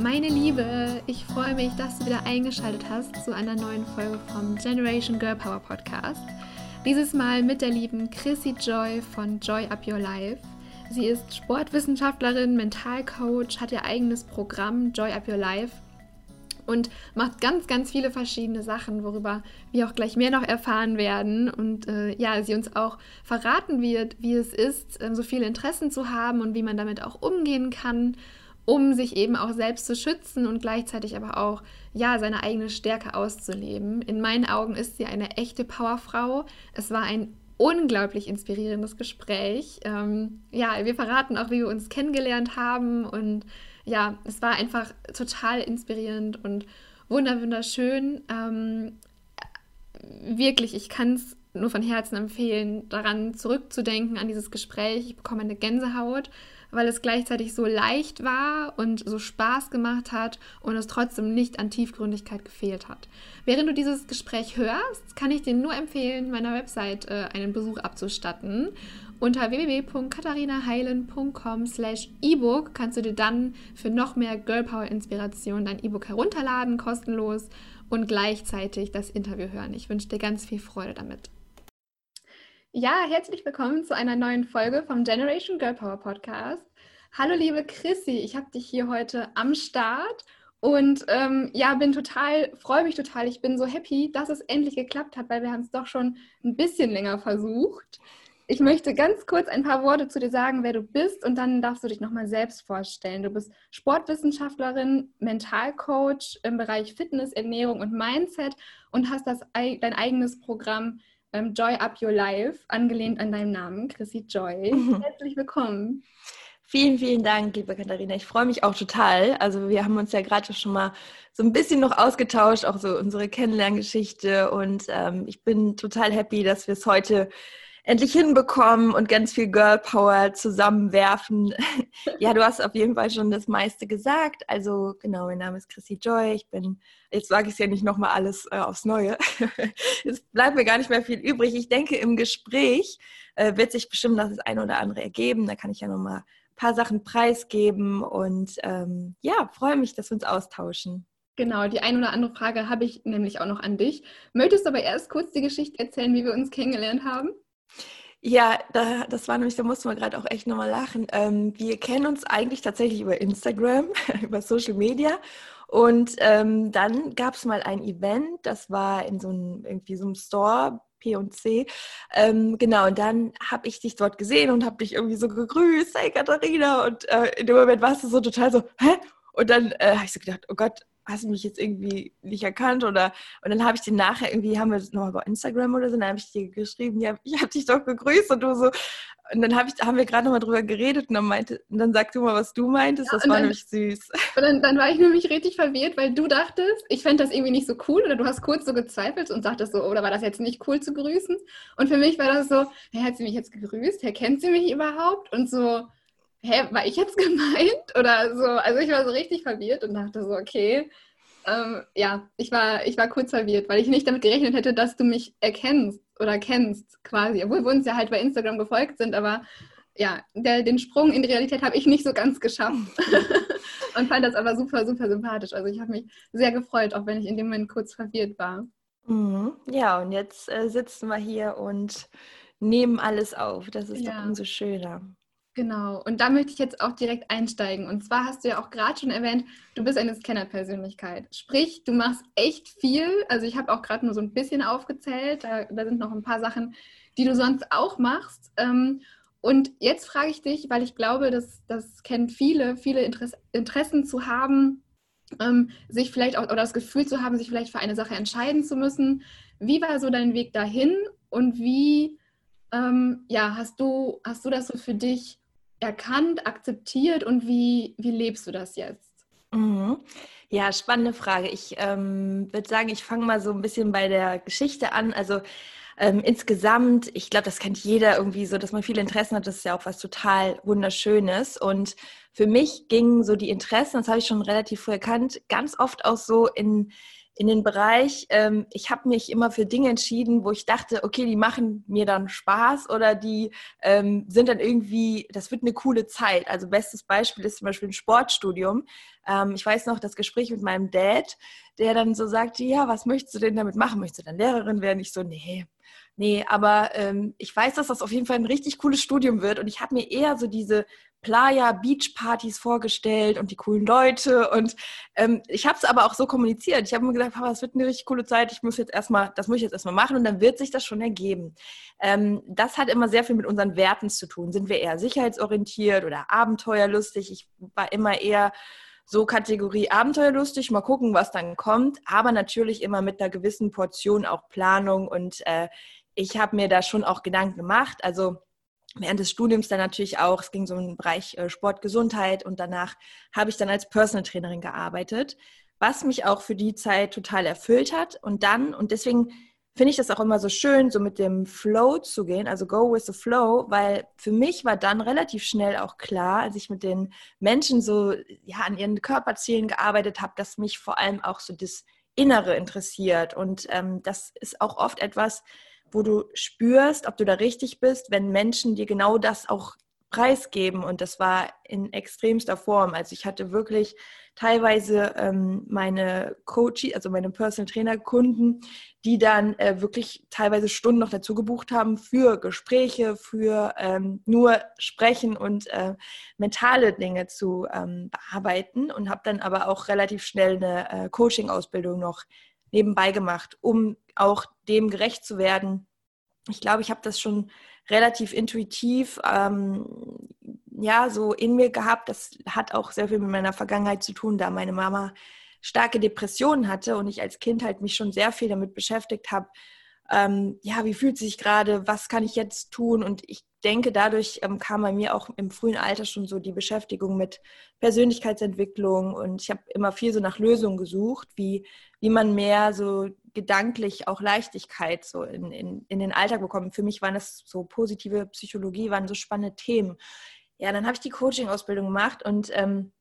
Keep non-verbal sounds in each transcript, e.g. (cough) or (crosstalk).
Meine Liebe, ich freue mich, dass du wieder eingeschaltet hast zu einer neuen Folge vom Generation Girl Power Podcast. Dieses Mal mit der lieben Chrissy Joy von Joy Up Your Life. Sie ist Sportwissenschaftlerin, Mentalcoach, hat ihr eigenes Programm Joy Up Your Life und macht ganz, ganz viele verschiedene Sachen, worüber wir auch gleich mehr noch erfahren werden. Und äh, ja, sie uns auch verraten wird, wie es ist, äh, so viele Interessen zu haben und wie man damit auch umgehen kann, um sich eben auch selbst zu schützen und gleichzeitig aber auch ja seine eigene Stärke auszuleben. In meinen Augen ist sie eine echte Powerfrau. Es war ein unglaublich inspirierendes Gespräch. Ähm, ja, wir verraten auch, wie wir uns kennengelernt haben und ja, es war einfach total inspirierend und wunderschön. Ähm, wirklich, ich kann es nur von Herzen empfehlen, daran zurückzudenken, an dieses Gespräch. Ich bekomme eine Gänsehaut, weil es gleichzeitig so leicht war und so Spaß gemacht hat und es trotzdem nicht an Tiefgründigkeit gefehlt hat. Während du dieses Gespräch hörst, kann ich dir nur empfehlen, meiner Website äh, einen Besuch abzustatten. Unter www.katharinaheilen.com slash ebook kannst du dir dann für noch mehr Girlpower Inspiration dein E-Book herunterladen, kostenlos und gleichzeitig das Interview hören. Ich wünsche dir ganz viel Freude damit. Ja, herzlich willkommen zu einer neuen Folge vom Generation Girl Power Podcast. Hallo liebe Chrissy, ich habe dich hier heute am Start und ähm, ja, bin total, freue mich total. Ich bin so happy, dass es endlich geklappt hat, weil wir haben es doch schon ein bisschen länger versucht. Ich möchte ganz kurz ein paar Worte zu dir sagen, wer du bist, und dann darfst du dich nochmal selbst vorstellen. Du bist Sportwissenschaftlerin, Mentalcoach im Bereich Fitness, Ernährung und Mindset und hast das, dein eigenes Programm ähm, Joy Up Your Life, angelehnt an deinen Namen, Chrissy Joy. (laughs) Herzlich willkommen. Vielen, vielen Dank, liebe Katharina. Ich freue mich auch total. Also wir haben uns ja gerade schon mal so ein bisschen noch ausgetauscht, auch so unsere Kennenlerngeschichte. Und ähm, ich bin total happy, dass wir es heute endlich hinbekommen und ganz viel Girl Power zusammenwerfen. (laughs) ja, du hast auf jeden Fall schon das meiste gesagt. Also genau, mein Name ist Chrissy Joy. Ich bin, jetzt sage ich es ja nicht nochmal alles äh, aufs Neue. (laughs) es bleibt mir gar nicht mehr viel übrig. Ich denke, im Gespräch äh, wird sich bestimmt das eine oder andere ergeben. Da kann ich ja nochmal ein paar Sachen preisgeben und ähm, ja, freue mich, dass wir uns austauschen. Genau, die eine oder andere Frage habe ich nämlich auch noch an dich. Möchtest du aber erst kurz die Geschichte erzählen, wie wir uns kennengelernt haben? Ja, da, das war nämlich, da mussten wir gerade auch echt nochmal lachen. Ähm, wir kennen uns eigentlich tatsächlich über Instagram, (laughs) über Social Media. Und ähm, dann gab es mal ein Event, das war in so einem, irgendwie so einem Store, P&C. Ähm, genau, und dann habe ich dich dort gesehen und habe dich irgendwie so gegrüßt, hey Katharina. Und äh, in dem Moment warst du so total so, hä? Und dann äh, habe ich so gedacht, oh Gott, hast du mich jetzt irgendwie nicht erkannt oder und dann habe ich dir nachher irgendwie haben wir nochmal bei Instagram oder so, dann habe ich dir geschrieben, ja, ich habe dich doch gegrüßt und du so und dann hab ich, haben wir gerade nochmal drüber geredet und dann meinte, und dann sag du mal, was du meintest, ja, das war dann, nämlich süß. Und dann, dann, war ich nämlich richtig verwirrt, weil du dachtest, ich fände das irgendwie nicht so cool oder du hast kurz so gezweifelt und sagtest so, oder war das jetzt nicht cool zu grüßen? Und für mich war das so, hey, hat sie mich jetzt gegrüßt? Herr, kennt sie mich überhaupt? Und so, hä, war ich jetzt (laughs) gemeint? Oder so, also ich war so richtig verwirrt und dachte so, okay, ähm, ja, ich war, ich war kurz verwirrt, weil ich nicht damit gerechnet hätte, dass du mich erkennst oder kennst quasi, obwohl wir uns ja halt bei Instagram gefolgt sind, aber ja, der, den Sprung in die Realität habe ich nicht so ganz geschafft (laughs) und fand das aber super, super sympathisch. Also ich habe mich sehr gefreut, auch wenn ich in dem Moment kurz verwirrt war. Mhm. Ja, und jetzt äh, sitzen wir hier und nehmen alles auf. Das ist ja. doch umso schöner. Genau, und da möchte ich jetzt auch direkt einsteigen. Und zwar hast du ja auch gerade schon erwähnt, du bist eine Scanner-Persönlichkeit. Sprich, du machst echt viel. Also ich habe auch gerade nur so ein bisschen aufgezählt. Da, da, sind noch ein paar Sachen, die du sonst auch machst. Ähm, und jetzt frage ich dich, weil ich glaube, dass das kennen viele, viele Interessen zu haben, ähm, sich vielleicht auch oder das Gefühl zu haben, sich vielleicht für eine Sache entscheiden zu müssen. Wie war so dein Weg dahin und wie ähm, ja, hast du, hast du das so für dich erkannt, akzeptiert und wie, wie lebst du das jetzt? Mhm. Ja, spannende Frage. Ich ähm, würde sagen, ich fange mal so ein bisschen bei der Geschichte an. Also ähm, insgesamt, ich glaube, das kennt jeder irgendwie so, dass man viele Interessen hat. Das ist ja auch was total Wunderschönes. Und für mich gingen so die Interessen, das habe ich schon relativ früh erkannt, ganz oft auch so in in den Bereich, ähm, ich habe mich immer für Dinge entschieden, wo ich dachte, okay, die machen mir dann Spaß oder die ähm, sind dann irgendwie, das wird eine coole Zeit. Also bestes Beispiel ist zum Beispiel ein Sportstudium. Ähm, ich weiß noch das Gespräch mit meinem Dad, der dann so sagte, ja, was möchtest du denn damit machen? Möchtest du dann Lehrerin werden? Ich so, nee, Nee, aber ähm, ich weiß, dass das auf jeden Fall ein richtig cooles Studium wird und ich habe mir eher so diese Playa Beach Partys vorgestellt und die coolen Leute und ähm, ich habe es aber auch so kommuniziert. Ich habe mir gesagt, Papa, es wird eine richtig coole Zeit. Ich muss jetzt erstmal, das muss ich jetzt erstmal machen und dann wird sich das schon ergeben. Ähm, das hat immer sehr viel mit unseren Werten zu tun. Sind wir eher sicherheitsorientiert oder abenteuerlustig? Ich war immer eher so Kategorie Abenteuerlustig, mal gucken, was dann kommt, aber natürlich immer mit einer gewissen Portion auch Planung und äh, ich habe mir da schon auch Gedanken gemacht. Also während des Studiums dann natürlich auch, es ging so im Bereich äh, Sport, Gesundheit und danach habe ich dann als Personal Trainerin gearbeitet, was mich auch für die Zeit total erfüllt hat. Und dann, und deswegen finde ich das auch immer so schön, so mit dem Flow zu gehen, also go with the flow, weil für mich war dann relativ schnell auch klar, als ich mit den Menschen so ja an ihren Körperzielen gearbeitet habe, dass mich vor allem auch so das Innere interessiert. Und ähm, das ist auch oft etwas, wo du spürst, ob du da richtig bist, wenn Menschen dir genau das auch preisgeben. Und das war in extremster Form. Also ich hatte wirklich teilweise ähm, meine Coach, also meine Personal Trainer Kunden, die dann äh, wirklich teilweise Stunden noch dazu gebucht haben für Gespräche, für ähm, nur sprechen und äh, mentale Dinge zu ähm, bearbeiten und habe dann aber auch relativ schnell eine äh, Coaching-Ausbildung noch nebenbei gemacht, um auch dem gerecht zu werden. Ich glaube, ich habe das schon relativ intuitiv ähm, ja so in mir gehabt. Das hat auch sehr viel mit meiner Vergangenheit zu tun, da meine Mama starke Depressionen hatte und ich als Kind halt mich schon sehr viel damit beschäftigt habe. Ähm, ja, wie fühlt sich gerade? Was kann ich jetzt tun? Und ich denke, dadurch ähm, kam bei mir auch im frühen Alter schon so die Beschäftigung mit Persönlichkeitsentwicklung und ich habe immer viel so nach Lösungen gesucht, wie, wie man mehr so gedanklich auch Leichtigkeit so in, in, in den Alltag bekommt. Für mich waren das so positive Psychologie, waren so spannende Themen. Ja, dann habe ich die Coaching-Ausbildung gemacht und ähm,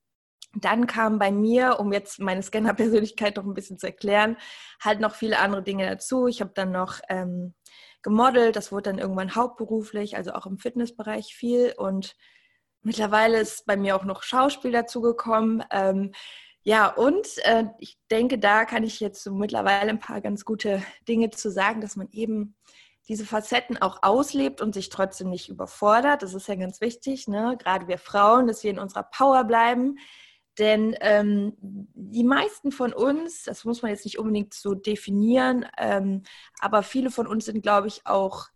dann kam bei mir, um jetzt meine Scanner-Persönlichkeit noch ein bisschen zu erklären, halt noch viele andere Dinge dazu. Ich habe dann noch ähm, gemodelt, das wurde dann irgendwann hauptberuflich, also auch im Fitnessbereich viel. Und mittlerweile ist bei mir auch noch Schauspiel dazugekommen. Ähm, ja, und äh, ich denke, da kann ich jetzt so mittlerweile ein paar ganz gute Dinge zu sagen, dass man eben diese Facetten auch auslebt und sich trotzdem nicht überfordert. Das ist ja ganz wichtig, ne? gerade wir Frauen, dass wir in unserer Power bleiben, denn ähm, die meisten von uns, das muss man jetzt nicht unbedingt so definieren, ähm, aber viele von uns sind, glaube ich, auch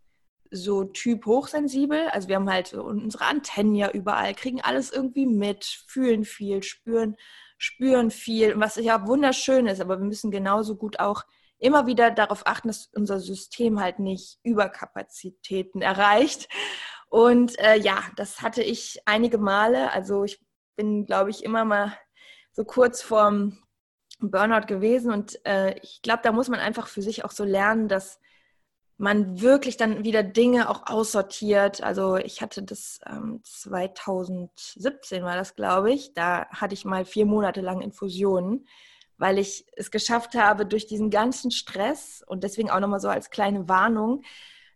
so Typ hochsensibel. Also wir haben halt unsere Antennen ja überall, kriegen alles irgendwie mit, fühlen viel, spüren, spüren viel, was ja wunderschön ist, aber wir müssen genauso gut auch immer wieder darauf achten, dass unser System halt nicht Überkapazitäten erreicht. Und äh, ja, das hatte ich einige Male. Also ich bin, glaube ich, immer mal so kurz vorm Burnout gewesen. Und äh, ich glaube, da muss man einfach für sich auch so lernen, dass man wirklich dann wieder Dinge auch aussortiert. Also ich hatte das ähm, 2017 war das, glaube ich. Da hatte ich mal vier Monate lang Infusionen, weil ich es geschafft habe, durch diesen ganzen Stress und deswegen auch nochmal so als kleine Warnung,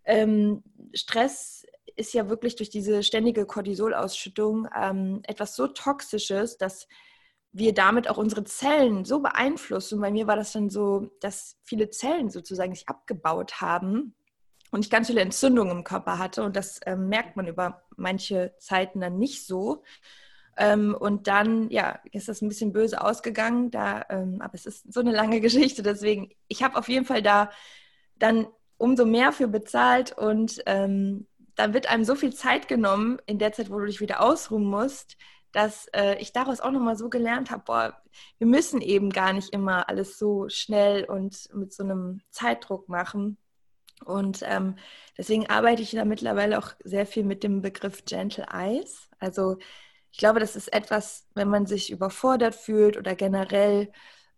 ähm, Stress ist ja wirklich durch diese ständige Cortisolausschüttung ähm, etwas so Toxisches, dass wir damit auch unsere Zellen so beeinflussen. Bei mir war das dann so, dass viele Zellen sozusagen sich abgebaut haben und ich ganz viele Entzündungen im Körper hatte. Und das ähm, merkt man über manche Zeiten dann nicht so. Ähm, und dann, ja, ist das ein bisschen böse ausgegangen. Da, ähm, aber es ist so eine lange (laughs) Geschichte. Deswegen, ich habe auf jeden Fall da dann umso mehr für bezahlt und ähm, dann wird einem so viel Zeit genommen in der Zeit, wo du dich wieder ausruhen musst, dass äh, ich daraus auch nochmal so gelernt habe, boah, wir müssen eben gar nicht immer alles so schnell und mit so einem Zeitdruck machen. Und ähm, deswegen arbeite ich da mittlerweile auch sehr viel mit dem Begriff Gentle Eyes. Also ich glaube, das ist etwas, wenn man sich überfordert fühlt oder generell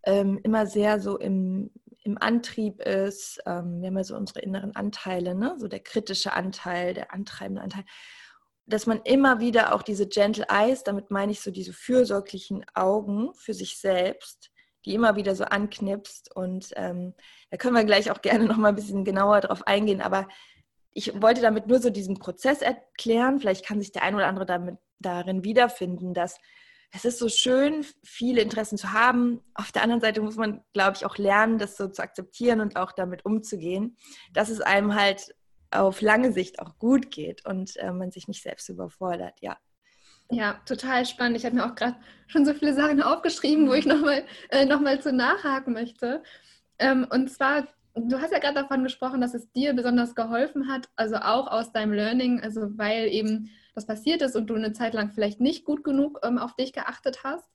ähm, immer sehr so im, im Antrieb ist. Ähm, wir haben ja so unsere inneren Anteile, ne? so der kritische Anteil, der antreibende Anteil. Dass man immer wieder auch diese Gentle Eyes, damit meine ich so diese fürsorglichen Augen für sich selbst, die immer wieder so anknipst. Und ähm, da können wir gleich auch gerne (laughs) noch mal ein bisschen genauer drauf eingehen. Aber ich wollte damit nur so diesen Prozess erklären. Vielleicht kann sich der ein oder andere damit, darin wiederfinden, dass es ist so schön, viele Interessen zu haben. Auf der anderen Seite muss man, glaube ich, auch lernen, das so zu akzeptieren und auch damit umzugehen, dass es einem halt auf lange Sicht auch gut geht und äh, man sich nicht selbst überfordert, ja. Ja, total spannend. Ich habe mir auch gerade schon so viele Sachen aufgeschrieben, wo ich nochmal äh, noch zu nachhaken möchte. Ähm, und zwar, du hast ja gerade davon gesprochen, dass es dir besonders geholfen hat, also auch aus deinem Learning, also weil eben das passiert ist und du eine Zeit lang vielleicht nicht gut genug ähm, auf dich geachtet hast.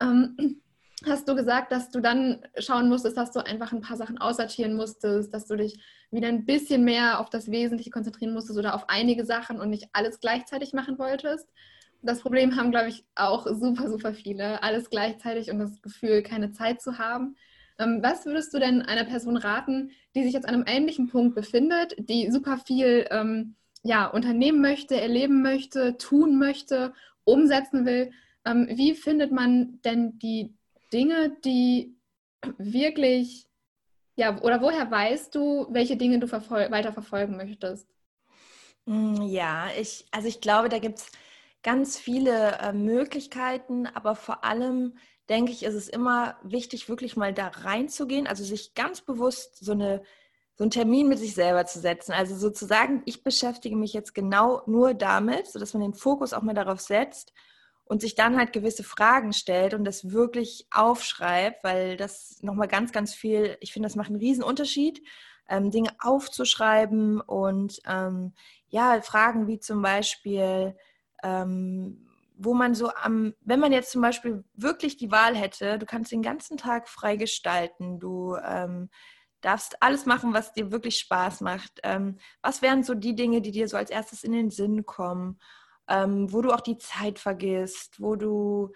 Ähm, hast du gesagt, dass du dann schauen musstest, dass du einfach ein paar Sachen aussortieren musstest, dass du dich wieder ein bisschen mehr auf das Wesentliche konzentrieren musstest oder auf einige Sachen und nicht alles gleichzeitig machen wolltest. Das Problem haben, glaube ich, auch super, super viele. Alles gleichzeitig und das Gefühl, keine Zeit zu haben. Ähm, was würdest du denn einer Person raten, die sich jetzt an einem ähnlichen Punkt befindet, die super viel ähm, ja, unternehmen möchte, erleben möchte, tun möchte, umsetzen will? Ähm, wie findet man denn die Dinge, die wirklich, ja, oder woher weißt du, welche Dinge du weiter verfolgen möchtest? Mm, ja, ich, also ich glaube, da gibt es ganz viele äh, Möglichkeiten, aber vor allem denke ich, ist es immer wichtig, wirklich mal da reinzugehen, also sich ganz bewusst so, eine, so einen Termin mit sich selber zu setzen. Also sozusagen, ich beschäftige mich jetzt genau nur damit, sodass man den Fokus auch mal darauf setzt und sich dann halt gewisse Fragen stellt und das wirklich aufschreibt, weil das nochmal ganz, ganz viel, ich finde, das macht einen riesen Unterschied, ähm, Dinge aufzuschreiben und ähm, ja, Fragen wie zum Beispiel, ähm, wo man so am, wenn man jetzt zum Beispiel wirklich die Wahl hätte, du kannst den ganzen Tag frei gestalten, du ähm, darfst alles machen, was dir wirklich Spaß macht. Ähm, was wären so die Dinge, die dir so als erstes in den Sinn kommen, ähm, wo du auch die Zeit vergisst, wo du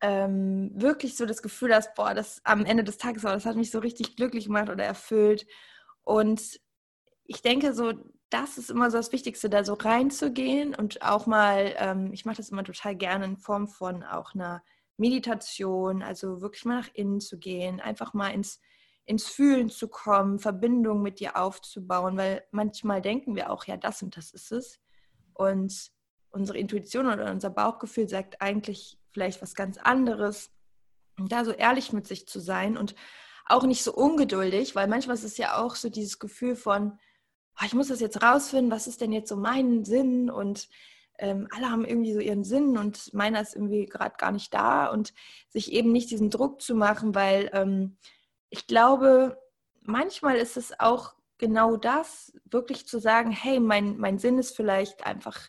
ähm, wirklich so das Gefühl hast, boah, das am Ende des Tages, das hat mich so richtig glücklich gemacht oder erfüllt. Und ich denke so, das ist immer so das Wichtigste, da so reinzugehen und auch mal, ähm, ich mache das immer total gerne in Form von auch einer Meditation, also wirklich mal nach innen zu gehen, einfach mal ins, ins Fühlen zu kommen, Verbindung mit dir aufzubauen, weil manchmal denken wir auch, ja, das und das ist es. Und unsere Intuition oder unser Bauchgefühl sagt eigentlich vielleicht was ganz anderes. Und da so ehrlich mit sich zu sein und auch nicht so ungeduldig, weil manchmal ist es ja auch so dieses Gefühl von, oh, ich muss das jetzt rausfinden, was ist denn jetzt so mein Sinn und ähm, alle haben irgendwie so ihren Sinn und meiner ist irgendwie gerade gar nicht da und sich eben nicht diesen Druck zu machen, weil ähm, ich glaube, manchmal ist es auch genau das, wirklich zu sagen, hey, mein, mein Sinn ist vielleicht einfach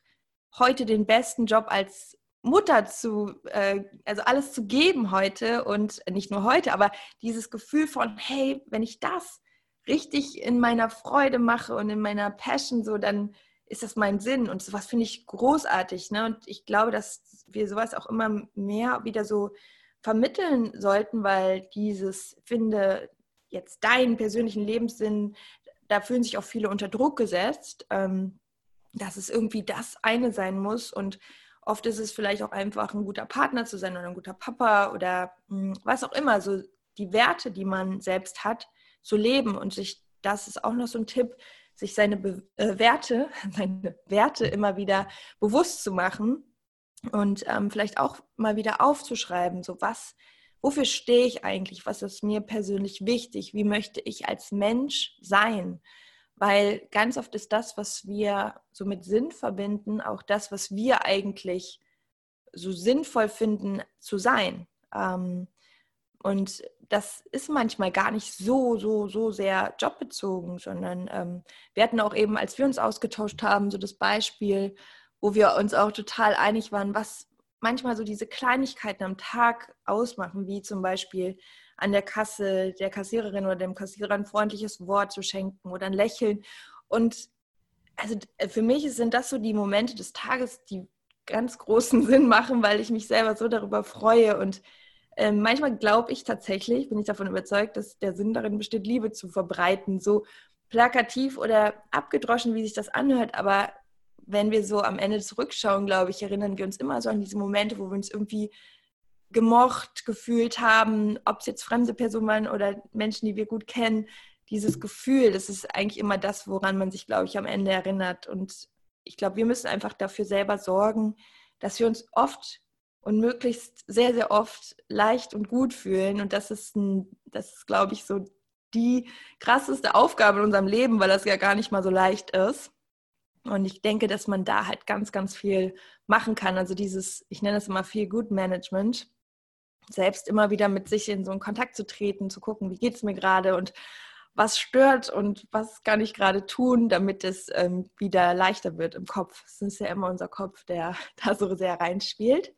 heute den besten Job als Mutter zu, äh, also alles zu geben heute und nicht nur heute, aber dieses Gefühl von, hey, wenn ich das richtig in meiner Freude mache und in meiner Passion, so dann ist das mein Sinn und sowas finde ich großartig. Ne? Und ich glaube, dass wir sowas auch immer mehr wieder so vermitteln sollten, weil dieses, finde jetzt deinen persönlichen Lebenssinn, da fühlen sich auch viele unter Druck gesetzt, ähm, dass es irgendwie das eine sein muss. Und oft ist es vielleicht auch einfach ein guter Partner zu sein oder ein guter Papa oder mh, hm, was auch immer, so die Werte, die man selbst hat, zu leben und sich, das ist auch noch so ein Tipp, sich seine Be äh, Werte, (laughs) seine Werte immer wieder bewusst zu machen und ähm, vielleicht auch mal wieder aufzuschreiben, so was, wofür stehe ich eigentlich, was ist mir persönlich wichtig, wie möchte ich als Mensch sein, weil ganz oft ist das, was wir so mit Sinn verbinden, auch das, was wir eigentlich so sinnvoll finden zu sein. Ähm, und das ist manchmal gar nicht so, so, so sehr jobbezogen, sondern ähm, wir hatten auch eben, als wir uns ausgetauscht haben, so das Beispiel, wo wir uns auch total einig waren, was manchmal so diese Kleinigkeiten am Tag ausmachen, wie zum Beispiel an der Kasse der Kassiererin oder dem Kassierer ein freundliches Wort zu schenken oder ein Lächeln. Und also für mich sind das so die Momente des Tages, die ganz großen (laughs) Sinn machen, weil ich mich selber so darüber freue und ähm, manchmal glaube ich tatsächlich, bin ich davon überzeugt, dass der Sinn darin besteht, Liebe zu verbreiten. So plakativ oder abgedroschen, wie sich das anhört, aber wenn wir so am Ende zurückschauen, glaube ich, erinnern wir uns immer so an diese Momente, wo wir uns irgendwie gemocht gefühlt haben, ob es jetzt fremde Personen waren oder Menschen, die wir gut kennen, dieses Gefühl, das ist eigentlich immer das, woran man sich, glaube ich, am Ende erinnert. Und ich glaube, wir müssen einfach dafür selber sorgen, dass wir uns oft und möglichst sehr, sehr oft leicht und gut fühlen. Und das ist, ein, das ist, glaube ich, so die krasseste Aufgabe in unserem Leben, weil das ja gar nicht mal so leicht ist. Und ich denke, dass man da halt ganz, ganz viel machen kann. Also dieses, ich nenne es immer viel Good Management, selbst immer wieder mit sich in so einen Kontakt zu treten, zu gucken, wie geht es mir gerade und was stört und was kann ich gerade tun, damit es ähm, wieder leichter wird im Kopf. Es ist ja immer unser Kopf, der (laughs) da so sehr reinspielt.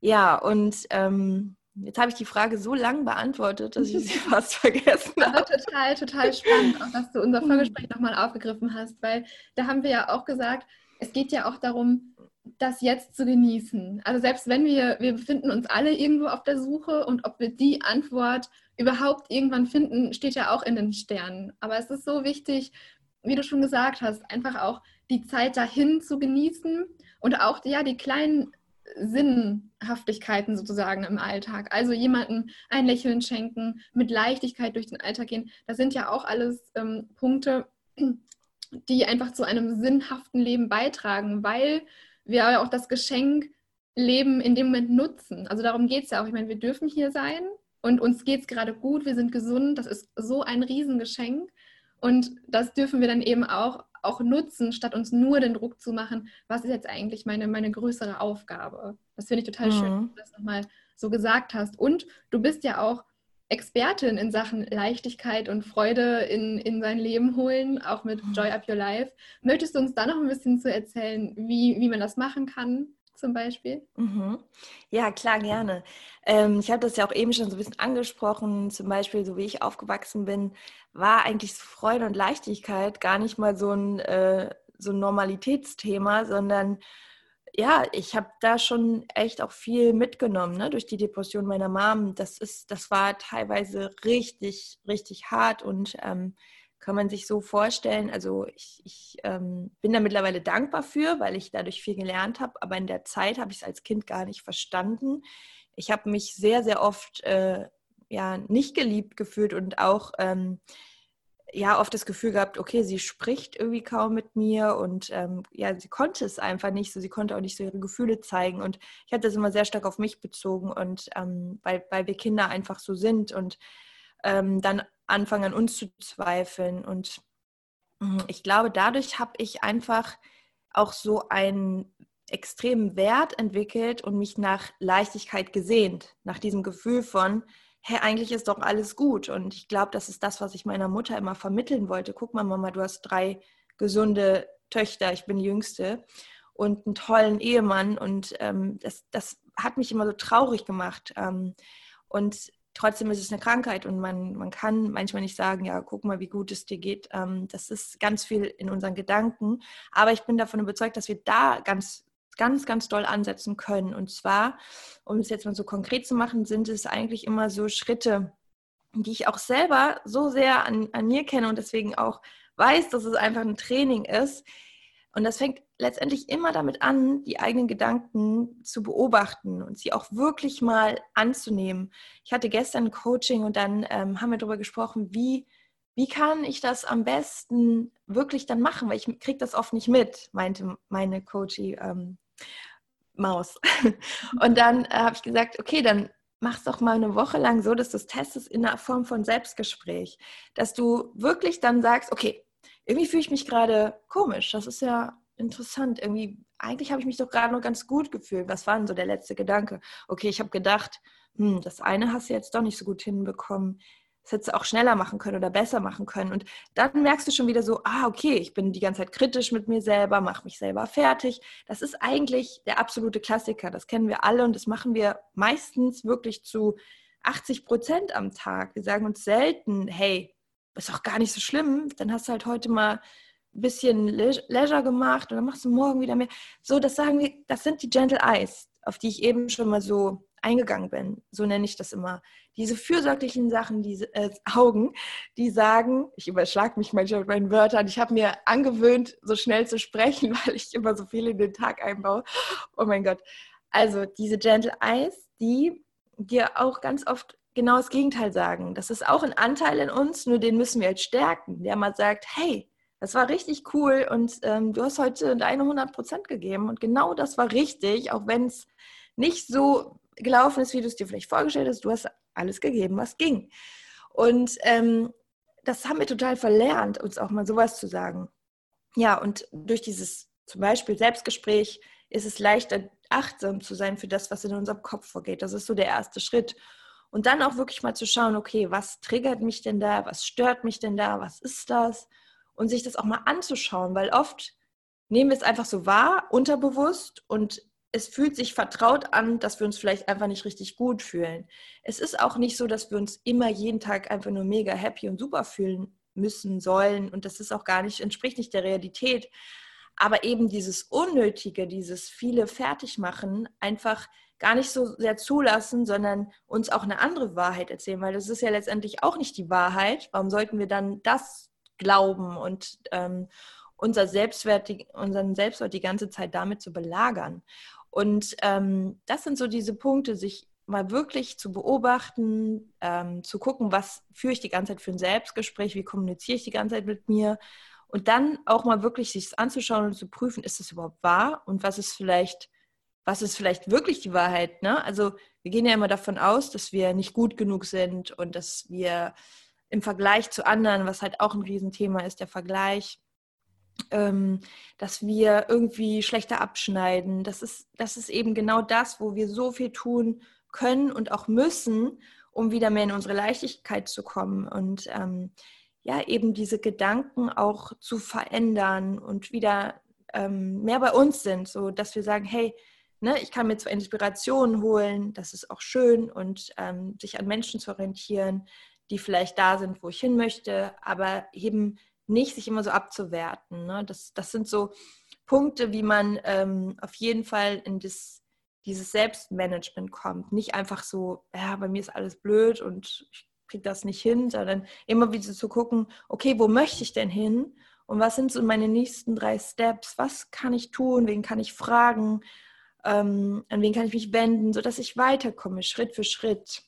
Ja, und ähm, jetzt habe ich die Frage so lang beantwortet, dass ich (laughs) sie fast vergessen habe. Aber total, total spannend, auch dass du unser. (laughs) Vorgespräch nochmal aufgegriffen hast, weil da haben wir ja auch gesagt, es geht ja auch darum, das jetzt zu genießen. Also selbst wenn wir, wir befinden uns alle irgendwo auf der Suche und ob wir die Antwort überhaupt irgendwann finden, steht ja auch in den Sternen. Aber es ist so wichtig, wie du schon gesagt hast, einfach auch die Zeit dahin zu genießen und auch ja, die kleinen Sinnhaftigkeiten sozusagen im Alltag. Also jemandem ein Lächeln schenken, mit Leichtigkeit durch den Alltag gehen. Das sind ja auch alles ähm, Punkte, (clears throat) die einfach zu einem sinnhaften Leben beitragen, weil wir ja auch das Geschenk Leben in dem Moment nutzen. Also darum geht es ja auch. Ich meine, wir dürfen hier sein und uns geht es gerade gut, wir sind gesund. Das ist so ein Riesengeschenk. Und das dürfen wir dann eben auch, auch nutzen, statt uns nur den Druck zu machen, was ist jetzt eigentlich meine, meine größere Aufgabe. Das finde ich total mhm. schön, dass du das nochmal so gesagt hast. Und du bist ja auch Expertin in Sachen Leichtigkeit und Freude in, in sein Leben holen, auch mit mhm. Joy Up Your Life. Möchtest du uns da noch ein bisschen zu erzählen, wie, wie man das machen kann? Zum Beispiel? Mhm. Ja, klar, gerne. Ähm, ich habe das ja auch eben schon so ein bisschen angesprochen. Zum Beispiel, so wie ich aufgewachsen bin, war eigentlich Freude und Leichtigkeit gar nicht mal so ein, äh, so ein Normalitätsthema, sondern ja, ich habe da schon echt auch viel mitgenommen, ne, durch die Depression meiner Mom. Das ist, das war teilweise richtig, richtig hart und ähm, kann man sich so vorstellen. Also ich, ich ähm, bin da mittlerweile dankbar für, weil ich dadurch viel gelernt habe, aber in der Zeit habe ich es als Kind gar nicht verstanden. Ich habe mich sehr, sehr oft äh, ja nicht geliebt gefühlt und auch ähm, ja oft das Gefühl gehabt, okay, sie spricht irgendwie kaum mit mir und ähm, ja, sie konnte es einfach nicht so, sie konnte auch nicht so ihre Gefühle zeigen und ich habe das immer sehr stark auf mich bezogen und ähm, weil, weil wir Kinder einfach so sind und ähm, dann anfangen an uns zu zweifeln und hm, ich glaube, dadurch habe ich einfach auch so einen extremen Wert entwickelt und mich nach Leichtigkeit gesehnt, nach diesem Gefühl von, hey, eigentlich ist doch alles gut. Und ich glaube, das ist das, was ich meiner Mutter immer vermitteln wollte. Guck mal, Mama, du hast drei gesunde Töchter, ich bin die jüngste und einen tollen Ehemann. Und ähm, das, das hat mich immer so traurig gemacht. Ähm, und trotzdem ist es eine Krankheit und man, man kann manchmal nicht sagen, ja, guck mal, wie gut es dir geht. Ähm, das ist ganz viel in unseren Gedanken. Aber ich bin davon überzeugt, dass wir da ganz ganz, ganz doll ansetzen können. Und zwar, um es jetzt mal so konkret zu machen, sind es eigentlich immer so Schritte, die ich auch selber so sehr an, an mir kenne und deswegen auch weiß, dass es einfach ein Training ist. Und das fängt letztendlich immer damit an, die eigenen Gedanken zu beobachten und sie auch wirklich mal anzunehmen. Ich hatte gestern ein Coaching und dann ähm, haben wir darüber gesprochen, wie, wie kann ich das am besten wirklich dann machen, weil ich kriege das oft nicht mit, meinte meine Coachie ähm, Maus. (laughs) Und dann äh, habe ich gesagt, okay, dann mach es doch mal eine Woche lang so, dass du es testest in einer Form von Selbstgespräch. Dass du wirklich dann sagst, okay, irgendwie fühle ich mich gerade komisch. Das ist ja interessant. Irgendwie, eigentlich habe ich mich doch gerade noch ganz gut gefühlt. Was war denn so der letzte Gedanke? Okay, ich habe gedacht, hm, das eine hast du jetzt doch nicht so gut hinbekommen das hättest du auch schneller machen können oder besser machen können. Und dann merkst du schon wieder so, ah, okay, ich bin die ganze Zeit kritisch mit mir selber, mache mich selber fertig. Das ist eigentlich der absolute Klassiker. Das kennen wir alle und das machen wir meistens wirklich zu 80 Prozent am Tag. Wir sagen uns selten, hey, ist doch gar nicht so schlimm. Dann hast du halt heute mal ein bisschen Leisure gemacht und dann machst du morgen wieder mehr. So, das sagen wir, das sind die Gentle Eyes, auf die ich eben schon mal so eingegangen bin. So nenne ich das immer. Diese fürsorglichen Sachen, diese äh, Augen, die sagen, ich überschlage mich manchmal mit meinen Wörtern. Ich habe mir angewöhnt, so schnell zu sprechen, (laughs) weil ich immer so viel in den Tag einbaue. Oh mein Gott. Also diese Gentle Eyes, die dir auch ganz oft genau das Gegenteil sagen. Das ist auch ein Anteil in uns, nur den müssen wir jetzt stärken, der mal sagt, hey, das war richtig cool und ähm, du hast heute deine 100 Prozent gegeben und genau das war richtig, auch wenn es nicht so gelaufen ist, wie du es dir vielleicht vorgestellt hast. Du hast alles gegeben, was ging. Und ähm, das haben wir total verlernt, uns auch mal sowas zu sagen. Ja, und durch dieses zum Beispiel Selbstgespräch ist es leichter, achtsam zu sein für das, was in unserem Kopf vorgeht. Das ist so der erste Schritt. Und dann auch wirklich mal zu schauen, okay, was triggert mich denn da? Was stört mich denn da? Was ist das? Und sich das auch mal anzuschauen, weil oft nehmen wir es einfach so wahr, unterbewusst und es fühlt sich vertraut an, dass wir uns vielleicht einfach nicht richtig gut fühlen. Es ist auch nicht so, dass wir uns immer jeden Tag einfach nur mega happy und super fühlen müssen, sollen. Und das ist auch gar nicht, entspricht nicht der Realität. Aber eben dieses Unnötige, dieses viele Fertigmachen, einfach gar nicht so sehr zulassen, sondern uns auch eine andere Wahrheit erzählen, weil das ist ja letztendlich auch nicht die Wahrheit. Warum sollten wir dann das glauben und ähm, unser Selbstwert, unseren Selbstwert die ganze Zeit damit zu belagern? Und ähm, das sind so diese Punkte, sich mal wirklich zu beobachten, ähm, zu gucken, was führe ich die ganze Zeit für ein Selbstgespräch, wie kommuniziere ich die ganze Zeit mit mir und dann auch mal wirklich sich anzuschauen und zu prüfen, ist das überhaupt wahr und was ist vielleicht was ist vielleicht wirklich die Wahrheit? Ne? Also wir gehen ja immer davon aus, dass wir nicht gut genug sind und dass wir im Vergleich zu anderen, was halt auch ein Riesenthema ist, der Vergleich, ähm, dass wir irgendwie schlechter abschneiden. Das ist, das ist eben genau das, wo wir so viel tun können und auch müssen, um wieder mehr in unsere Leichtigkeit zu kommen und ähm, ja, eben diese Gedanken auch zu verändern und wieder ähm, mehr bei uns sind, so dass wir sagen, hey, ne, ich kann mir zwar Inspirationen holen, das ist auch schön und ähm, sich an Menschen zu orientieren, die vielleicht da sind, wo ich hin möchte, aber eben nicht sich immer so abzuwerten. Ne? Das, das sind so Punkte, wie man ähm, auf jeden Fall in das, dieses Selbstmanagement kommt. Nicht einfach so, ja, bei mir ist alles blöd und ich kriege das nicht hin, sondern immer wieder zu gucken, okay, wo möchte ich denn hin? Und was sind so meine nächsten drei Steps? Was kann ich tun? Wen kann ich fragen? ähm, an wen kann ich mich wenden, sodass ich weiterkomme, Schritt für Schritt.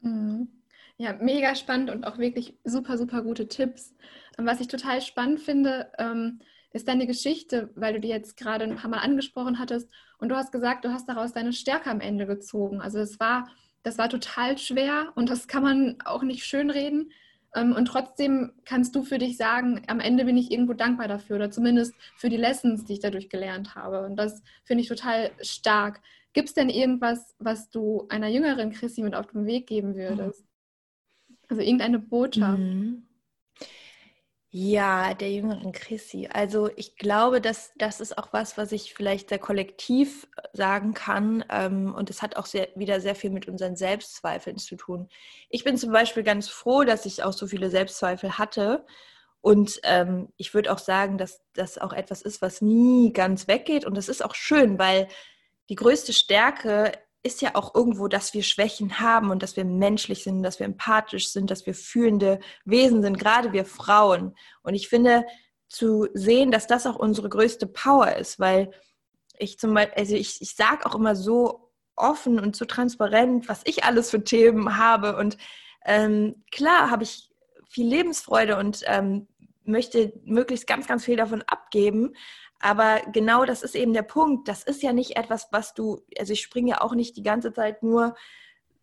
Mhm. Ja, mega spannend und auch wirklich super, super gute Tipps. Und was ich total spannend finde, ähm, ist deine Geschichte, weil du die jetzt gerade ein paar Mal angesprochen hattest und du hast gesagt, du hast daraus deine Stärke am Ende gezogen. Also es war, das war total schwer und das kann man auch nicht schönreden. Ähm, und trotzdem kannst du für dich sagen, am Ende bin ich irgendwo dankbar dafür oder zumindest für die Lessons, die ich dadurch gelernt habe. Und das finde ich total stark. Gibt es denn irgendwas, was du einer jüngeren Chrissy mit auf den Weg geben würdest? Also irgendeine Botschaft? Mhm. Ja, der jüngeren Chrissy. Also ich glaube, dass das ist auch was, was ich vielleicht sehr kollektiv äh, sagen kann. Ähm, und es hat auch sehr, wieder sehr viel mit unseren Selbstzweifeln zu tun. Ich bin zum Beispiel ganz froh, dass ich auch so viele Selbstzweifel hatte. Und ähm, ich würde auch sagen, dass das auch etwas ist, was nie ganz weggeht. Und das ist auch schön, weil die größte Stärke ist ja auch irgendwo, dass wir Schwächen haben und dass wir menschlich sind, dass wir empathisch sind, dass wir fühlende Wesen sind, gerade wir Frauen. Und ich finde, zu sehen, dass das auch unsere größte Power ist, weil ich zum Beispiel, also ich, ich sage auch immer so offen und so transparent, was ich alles für Themen habe. Und ähm, klar habe ich viel Lebensfreude und ähm, möchte möglichst ganz, ganz viel davon abgeben. Aber genau das ist eben der Punkt. Das ist ja nicht etwas, was du, also ich springe ja auch nicht die ganze Zeit nur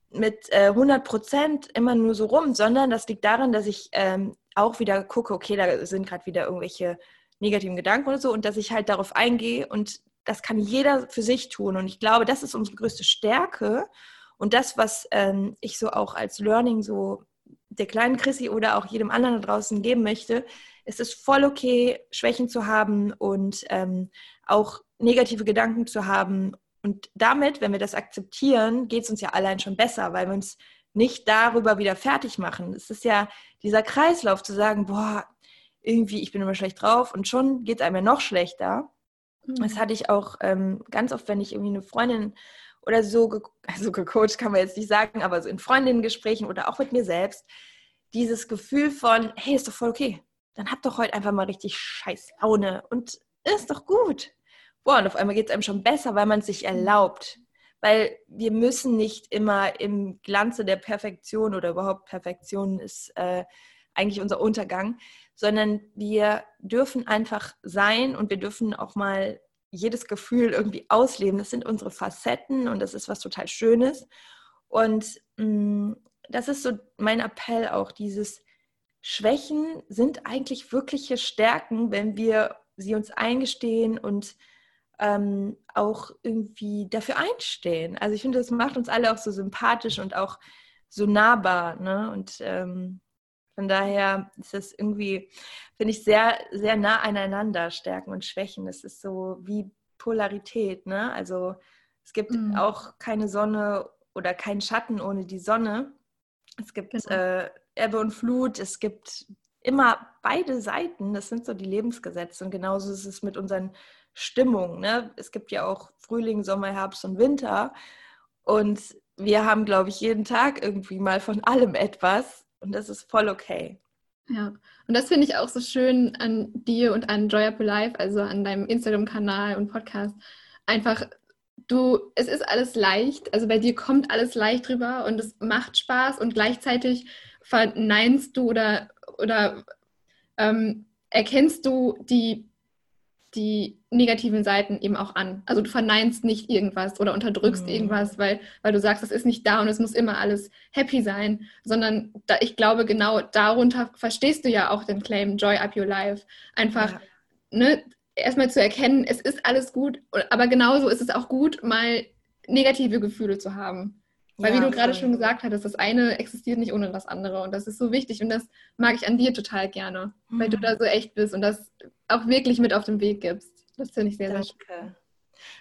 mit äh, 100 Prozent immer nur so rum, sondern das liegt daran, dass ich ähm, auch wieder gucke, okay, da sind gerade wieder irgendwelche negativen Gedanken oder so und dass ich halt darauf eingehe und das kann jeder für sich tun. Und ich glaube, das ist unsere größte Stärke und das, was ähm, ich so auch als Learning so der kleinen Chrissy oder auch jedem anderen da draußen geben möchte, es ist voll okay, Schwächen zu haben und ähm, auch negative Gedanken zu haben. Und damit, wenn wir das akzeptieren, geht es uns ja allein schon besser, weil wir uns nicht darüber wieder fertig machen. Es ist ja dieser Kreislauf zu sagen, boah, irgendwie, ich bin immer schlecht drauf und schon geht es einem ja noch schlechter. Mhm. Das hatte ich auch ähm, ganz oft, wenn ich irgendwie eine Freundin oder so, ge also gecoacht kann man jetzt nicht sagen, aber so in Freundinnen-Gesprächen oder auch mit mir selbst, dieses Gefühl von, hey, ist doch voll okay dann habt doch heute einfach mal richtig scheiß Laune und ist doch gut. Boah, und auf einmal geht es einem schon besser, weil man es sich erlaubt. weil wir müssen nicht immer im Glanze der Perfektion oder überhaupt Perfektion ist äh, eigentlich unser Untergang, sondern wir dürfen einfach sein und wir dürfen auch mal jedes Gefühl irgendwie ausleben. Das sind unsere Facetten und das ist was total Schönes. Und mh, mm, das ist so mein Appell auch, dieses Schwächen sind eigentlich wirkliche Stärken, wenn wir sie uns eingestehen und ähm, auch irgendwie dafür einstehen. Also ich finde, das macht uns alle auch so sympathisch und auch so nahbar. Ne? Und ähm, von daher ist das irgendwie, finde ich, sehr, sehr nah aneinander, Stärken und Schwächen. Das ist so wie Polarität. Ne? Also es gibt mhm. auch keine Sonne oder keinen Schatten ohne die Sonne. Es gibt genau. äh, Ebbe und Flut, es gibt immer beide Seiten. Das sind so die Lebensgesetze. Und genauso ist es mit unseren Stimmungen. Ne? Es gibt ja auch Frühling, Sommer, Herbst und Winter. Und wir haben, glaube ich, jeden Tag irgendwie mal von allem etwas. Und das ist voll okay. Ja, und das finde ich auch so schön an dir und an Joy Up Life, also an deinem Instagram-Kanal und Podcast. Einfach, du, es ist alles leicht, also bei dir kommt alles leicht rüber und es macht Spaß und gleichzeitig verneinst du oder, oder ähm, erkennst du die, die negativen Seiten eben auch an. Also du verneinst nicht irgendwas oder unterdrückst mhm. irgendwas, weil, weil du sagst, es ist nicht da und es muss immer alles happy sein, sondern da, ich glaube, genau darunter verstehst du ja auch den Claim Joy Up Your Life. Einfach, ja. ne, erstmal zu erkennen, es ist alles gut, aber genauso ist es auch gut, mal negative Gefühle zu haben. Weil ja, wie du gerade schon gesagt hattest, das eine existiert nicht ohne das andere und das ist so wichtig und das mag ich an dir total gerne, mhm. weil du mhm. da so echt bist und das auch wirklich mit auf den Weg gibst. Das finde ich sehr, Danke. sehr schön.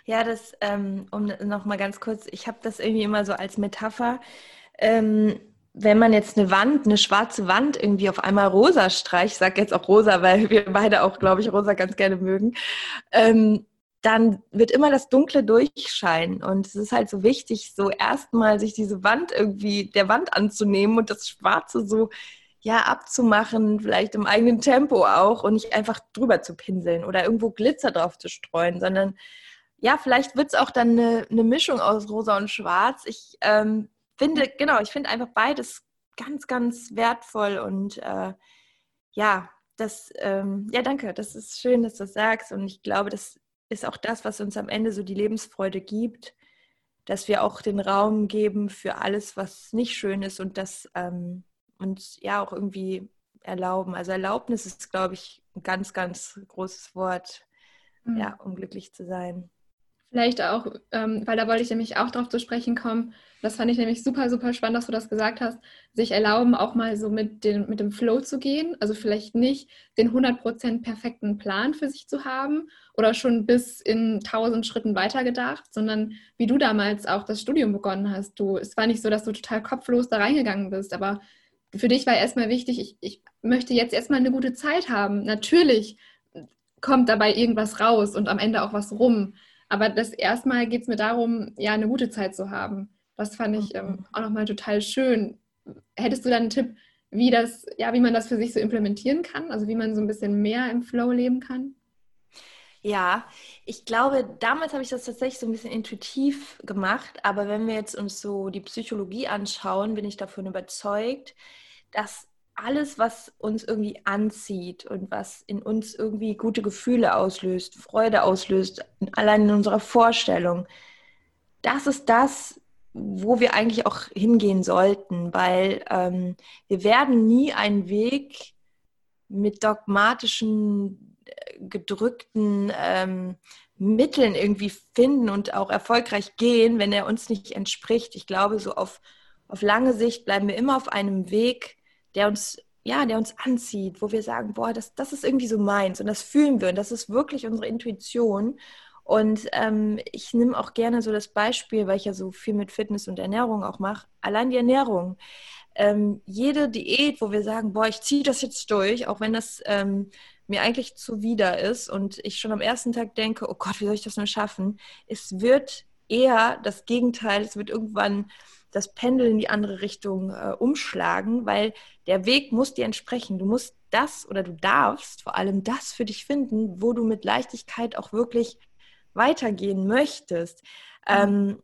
Ja, das, ähm, um nochmal ganz kurz, ich habe das irgendwie immer so als Metapher. Ähm, wenn man jetzt eine Wand, eine schwarze Wand irgendwie auf einmal rosa streicht, ich sage jetzt auch rosa, weil wir beide auch, glaube ich, rosa ganz gerne mögen, ähm, dann wird immer das Dunkle durchscheinen. Und es ist halt so wichtig, so erstmal sich diese Wand irgendwie, der Wand anzunehmen und das Schwarze so ja, abzumachen, vielleicht im eigenen Tempo auch und nicht einfach drüber zu pinseln oder irgendwo Glitzer drauf zu streuen, sondern ja, vielleicht wird es auch dann eine, eine, Mischung aus Rosa und Schwarz. Ich ähm, finde, genau, ich finde einfach beides ganz, ganz wertvoll und äh, ja, das, ähm, ja, danke, das ist schön, dass du das sagst und ich glaube, das ist auch das, was uns am Ende so die Lebensfreude gibt, dass wir auch den Raum geben für alles, was nicht schön ist und das ähm, uns ja auch irgendwie erlauben. Also Erlaubnis ist, glaube ich, ein ganz, ganz großes Wort, mhm. ja, um glücklich zu sein. Vielleicht auch, ähm, weil da wollte ich nämlich auch darauf zu sprechen kommen. Das fand ich nämlich super, super spannend, dass du das gesagt hast. Sich erlauben, auch mal so mit, den, mit dem Flow zu gehen. Also vielleicht nicht den 100% perfekten Plan für sich zu haben oder schon bis in tausend Schritten weitergedacht, sondern wie du damals auch das Studium begonnen hast. Du, es war nicht so, dass du total kopflos da reingegangen bist, aber für dich war erstmal wichtig, ich, ich möchte jetzt erstmal eine gute Zeit haben. Natürlich kommt dabei irgendwas raus und am Ende auch was rum. Aber das erstmal geht es mir darum, ja, eine gute Zeit zu haben. Das fand ich ähm, auch nochmal total schön. Hättest du dann einen Tipp, wie das, ja, wie man das für sich so implementieren kann? Also wie man so ein bisschen mehr im Flow leben kann? Ja, ich glaube, damals habe ich das tatsächlich so ein bisschen intuitiv gemacht, aber wenn wir jetzt uns so die Psychologie anschauen, bin ich davon überzeugt, dass alles, was uns irgendwie anzieht und was in uns irgendwie gute Gefühle auslöst, Freude auslöst, allein in unserer Vorstellung, das ist das, wo wir eigentlich auch hingehen sollten, weil ähm, wir werden nie einen Weg mit dogmatischen, äh, gedrückten ähm, Mitteln irgendwie finden und auch erfolgreich gehen, wenn er uns nicht entspricht. Ich glaube, so auf, auf lange Sicht bleiben wir immer auf einem Weg, der uns, ja, der uns anzieht, wo wir sagen, boah, das, das ist irgendwie so meins und das fühlen wir und das ist wirklich unsere Intuition. Und ähm, ich nehme auch gerne so das Beispiel, weil ich ja so viel mit Fitness und Ernährung auch mache. Allein die Ernährung. Ähm, jede Diät, wo wir sagen, boah, ich ziehe das jetzt durch, auch wenn das ähm, mir eigentlich zuwider ist und ich schon am ersten Tag denke, oh Gott, wie soll ich das nur schaffen? Es wird eher das Gegenteil, es wird irgendwann das Pendel in die andere Richtung äh, umschlagen, weil der Weg muss dir entsprechen. Du musst das oder du darfst vor allem das für dich finden, wo du mit Leichtigkeit auch wirklich weitergehen möchtest. Mhm. Ähm,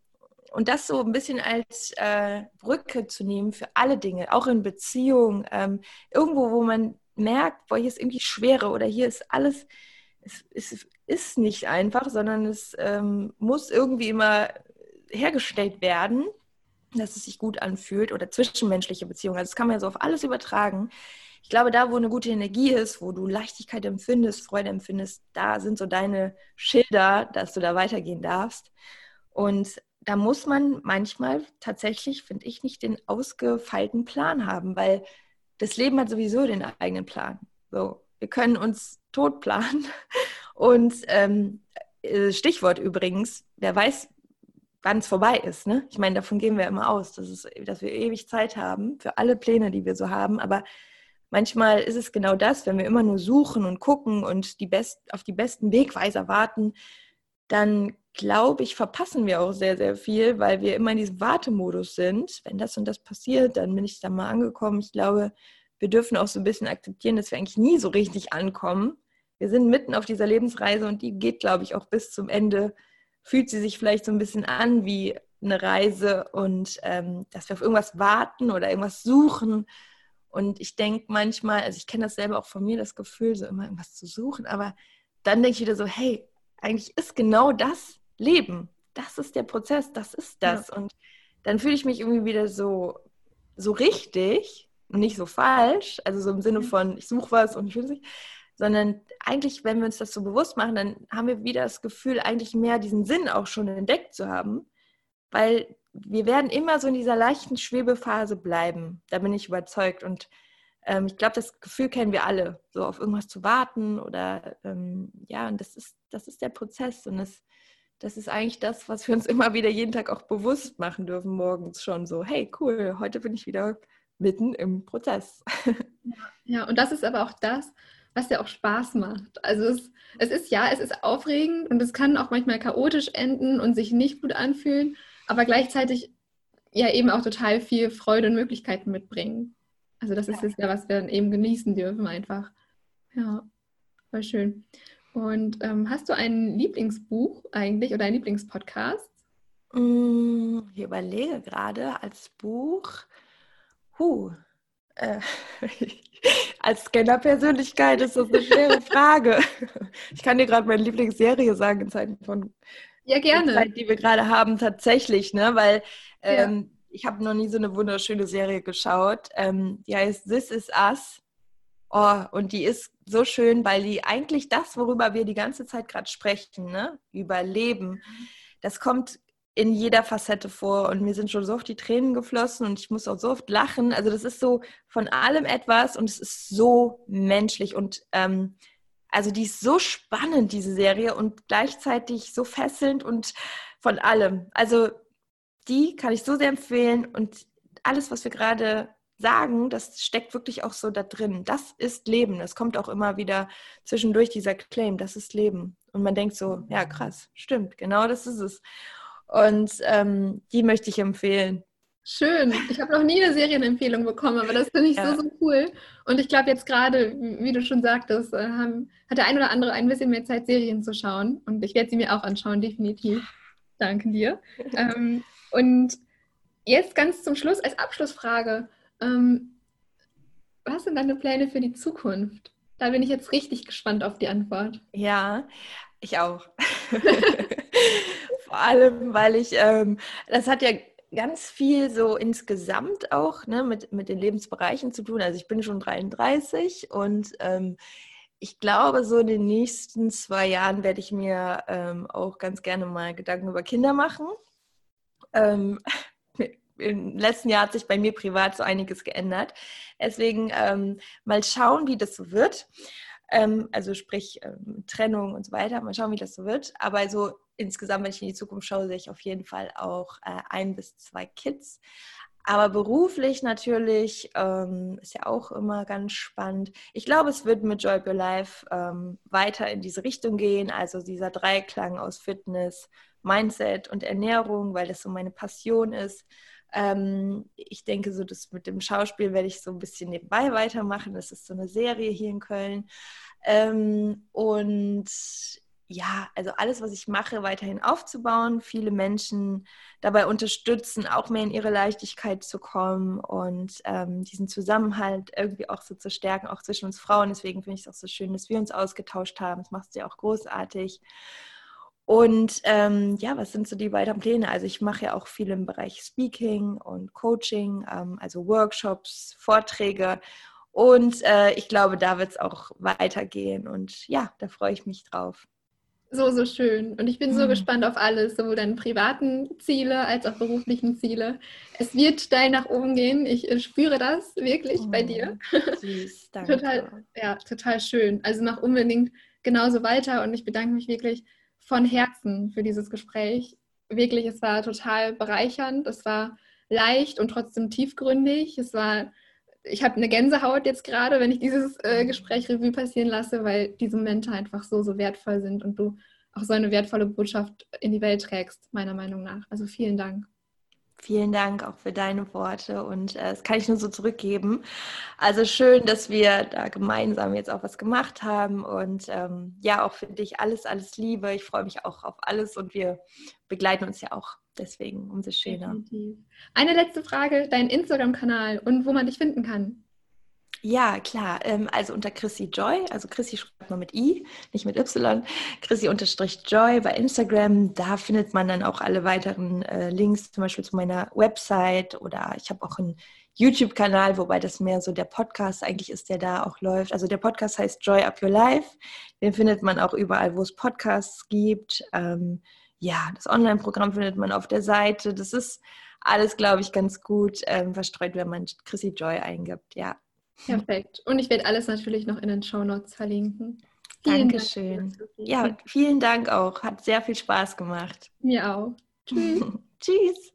und das so ein bisschen als äh, Brücke zu nehmen für alle Dinge, auch in Beziehungen, ähm, irgendwo, wo man merkt, boah, hier ist irgendwie Schwere oder hier ist alles, es, es ist nicht einfach, sondern es ähm, muss irgendwie immer hergestellt werden, dass es sich gut anfühlt oder zwischenmenschliche Beziehungen. Also das kann man ja so auf alles übertragen. Ich glaube, da, wo eine gute Energie ist, wo du Leichtigkeit empfindest, Freude empfindest, da sind so deine Schilder, dass du da weitergehen darfst. Und da muss man manchmal tatsächlich, finde ich, nicht den ausgefeilten Plan haben, weil das Leben hat sowieso den eigenen Plan. So, wir können uns tot planen. (laughs) Und ähm, äh, Stichwort übrigens, wer weiß, wann es vorbei ist. Ne? Ich meine, davon gehen wir immer aus, dass, es, dass wir ewig Zeit haben für alle Pläne, die wir so haben. Aber manchmal ist es genau das, wenn wir immer nur suchen und gucken und die best, auf die besten Wegweiser warten, dann glaube ich, verpassen wir auch sehr, sehr viel, weil wir immer in diesem Wartemodus sind. Wenn das und das passiert, dann bin ich da mal angekommen. Ich glaube, wir dürfen auch so ein bisschen akzeptieren, dass wir eigentlich nie so richtig ankommen. Wir sind mitten auf dieser Lebensreise und die geht, glaube ich, auch bis zum Ende. Fühlt sie sich vielleicht so ein bisschen an wie eine Reise und ähm, dass wir auf irgendwas warten oder irgendwas suchen. Und ich denke manchmal, also ich kenne das selber auch von mir, das Gefühl, so immer irgendwas zu suchen, aber dann denke ich wieder so, hey, eigentlich ist genau das Leben. Das ist der Prozess, das ist das. Ja. Und dann fühle ich mich irgendwie wieder so, so richtig und nicht so falsch, also so im Sinne mhm. von, ich suche was und ich will es nicht, sondern eigentlich, wenn wir uns das so bewusst machen, dann haben wir wieder das Gefühl, eigentlich mehr diesen Sinn auch schon entdeckt zu haben, weil wir werden immer so in dieser leichten Schwebephase bleiben. Da bin ich überzeugt. Und ähm, ich glaube, das Gefühl kennen wir alle, so auf irgendwas zu warten oder ähm, ja, und das ist, das ist der Prozess und das, das ist eigentlich das, was wir uns immer wieder jeden Tag auch bewusst machen dürfen, morgens schon so, hey, cool, heute bin ich wieder mitten im Prozess. Ja, ja und das ist aber auch das, was ja auch Spaß macht. Also es, es ist ja, es ist aufregend und es kann auch manchmal chaotisch enden und sich nicht gut anfühlen, aber gleichzeitig ja eben auch total viel Freude und Möglichkeiten mitbringen. Also das ist es ja, was wir dann eben genießen dürfen einfach. Ja, voll schön. Und ähm, hast du ein Lieblingsbuch eigentlich oder ein Lieblingspodcast? Mm, ich überlege gerade als Buch. Huh. Äh, (laughs) (laughs) als Scanner-Persönlichkeit ist das eine schwere Frage. (laughs) Ich kann dir gerade meine Lieblingsserie sagen in Zeiten von ja gerne, Zeit, die wir gerade haben tatsächlich, ne? Weil ähm, ja. ich habe noch nie so eine wunderschöne Serie geschaut. Ähm, die heißt This Is Us. Oh, und die ist so schön, weil die eigentlich das, worüber wir die ganze Zeit gerade sprechen, ne? über Leben, das kommt in jeder Facette vor und mir sind schon so oft die Tränen geflossen und ich muss auch so oft lachen. Also das ist so von allem etwas und es ist so menschlich und ähm, also die ist so spannend, diese Serie und gleichzeitig so fesselnd und von allem. Also die kann ich so sehr empfehlen und alles, was wir gerade sagen, das steckt wirklich auch so da drin. Das ist Leben. Das kommt auch immer wieder zwischendurch, dieser Claim, das ist Leben. Und man denkt so, ja krass, stimmt, genau das ist es. Und ähm, die möchte ich empfehlen. Schön. Ich habe noch nie eine Serienempfehlung bekommen, aber das finde ich ja. so, so cool. Und ich glaube, jetzt gerade, wie du schon sagtest, äh, haben, hat der ein oder andere ein bisschen mehr Zeit, Serien zu schauen. Und ich werde sie mir auch anschauen, definitiv. Danke dir. (laughs) ähm, und jetzt ganz zum Schluss als Abschlussfrage. Ähm, was sind deine Pläne für die Zukunft? Da bin ich jetzt richtig gespannt auf die Antwort. Ja, ich auch. (laughs) Vor allem, weil ich, ähm, das hat ja ganz viel so insgesamt auch ne, mit, mit den Lebensbereichen zu tun. Also ich bin schon 33 und ähm, ich glaube, so in den nächsten zwei Jahren werde ich mir ähm, auch ganz gerne mal Gedanken über Kinder machen. Ähm, (laughs) im letzten Jahr hat sich bei mir privat so einiges geändert. Deswegen ähm, mal schauen, wie das so wird. Ähm, also sprich ähm, Trennung und so weiter. Mal schauen, wie das so wird. Aber so insgesamt, wenn ich in die Zukunft schaue, sehe ich auf jeden Fall auch äh, ein bis zwei Kids. Aber beruflich natürlich ähm, ist ja auch immer ganz spannend. Ich glaube, es wird mit Joy Your Life ähm, weiter in diese Richtung gehen. Also dieser Dreiklang aus Fitness, Mindset und Ernährung, weil das so meine Passion ist. Ähm, ich denke, so das mit dem Schauspiel werde ich so ein bisschen nebenbei weitermachen. Das ist so eine Serie hier in Köln. Ähm, und ja, also alles, was ich mache, weiterhin aufzubauen, viele Menschen dabei unterstützen, auch mehr in ihre Leichtigkeit zu kommen und ähm, diesen Zusammenhalt irgendwie auch so zu stärken, auch zwischen uns Frauen. Deswegen finde ich es auch so schön, dass wir uns ausgetauscht haben. Das machst du ja auch großartig. Und ähm, ja, was sind so die weiteren Pläne? Also ich mache ja auch viel im Bereich Speaking und Coaching, ähm, also Workshops, Vorträge. Und äh, ich glaube, da wird es auch weitergehen. Und ja, da freue ich mich drauf. So, so schön. Und ich bin so mhm. gespannt auf alles, sowohl deine privaten Ziele als auch beruflichen Ziele. Es wird steil nach oben gehen. Ich äh, spüre das wirklich oh, bei dir. Süß, (laughs) danke. total, ja, total schön. Also mach unbedingt genauso weiter und ich bedanke mich wirklich von Herzen für dieses Gespräch. Wirklich, es war total bereichernd. Es war leicht und trotzdem tiefgründig. Es war, ich habe eine Gänsehaut jetzt gerade, wenn ich dieses äh, Gespräch Revue passieren lasse, weil diese Momente einfach so, so wertvoll sind und du auch so eine wertvolle Botschaft in die Welt trägst, meiner Meinung nach. Also vielen Dank. Vielen Dank auch für deine Worte und äh, das kann ich nur so zurückgeben. Also schön, dass wir da gemeinsam jetzt auch was gemacht haben und ähm, ja, auch für dich alles, alles Liebe. Ich freue mich auch auf alles und wir begleiten uns ja auch deswegen umso schöner. Definitiv. Eine letzte Frage, dein Instagram-Kanal und wo man dich finden kann. Ja, klar. Ähm, also unter Chrissy Joy, also Chrissy schreibt man mit I, nicht mit Y. Chrissy unterstrich Joy bei Instagram. Da findet man dann auch alle weiteren äh, Links, zum Beispiel zu meiner Website oder ich habe auch einen YouTube-Kanal, wobei das mehr so der Podcast eigentlich ist, der da auch läuft. Also der Podcast heißt Joy Up Your Life. Den findet man auch überall, wo es Podcasts gibt. Ähm, ja, das Online-Programm findet man auf der Seite. Das ist alles, glaube ich, ganz gut ähm, verstreut, wenn man Chrissy Joy eingibt. Ja. Perfekt. Und ich werde alles natürlich noch in den Show Notes verlinken. Vielen Dankeschön. Dank, ja, vielen Dank auch. Hat sehr viel Spaß gemacht. Mir auch. Tschüss. (laughs) Tschüss.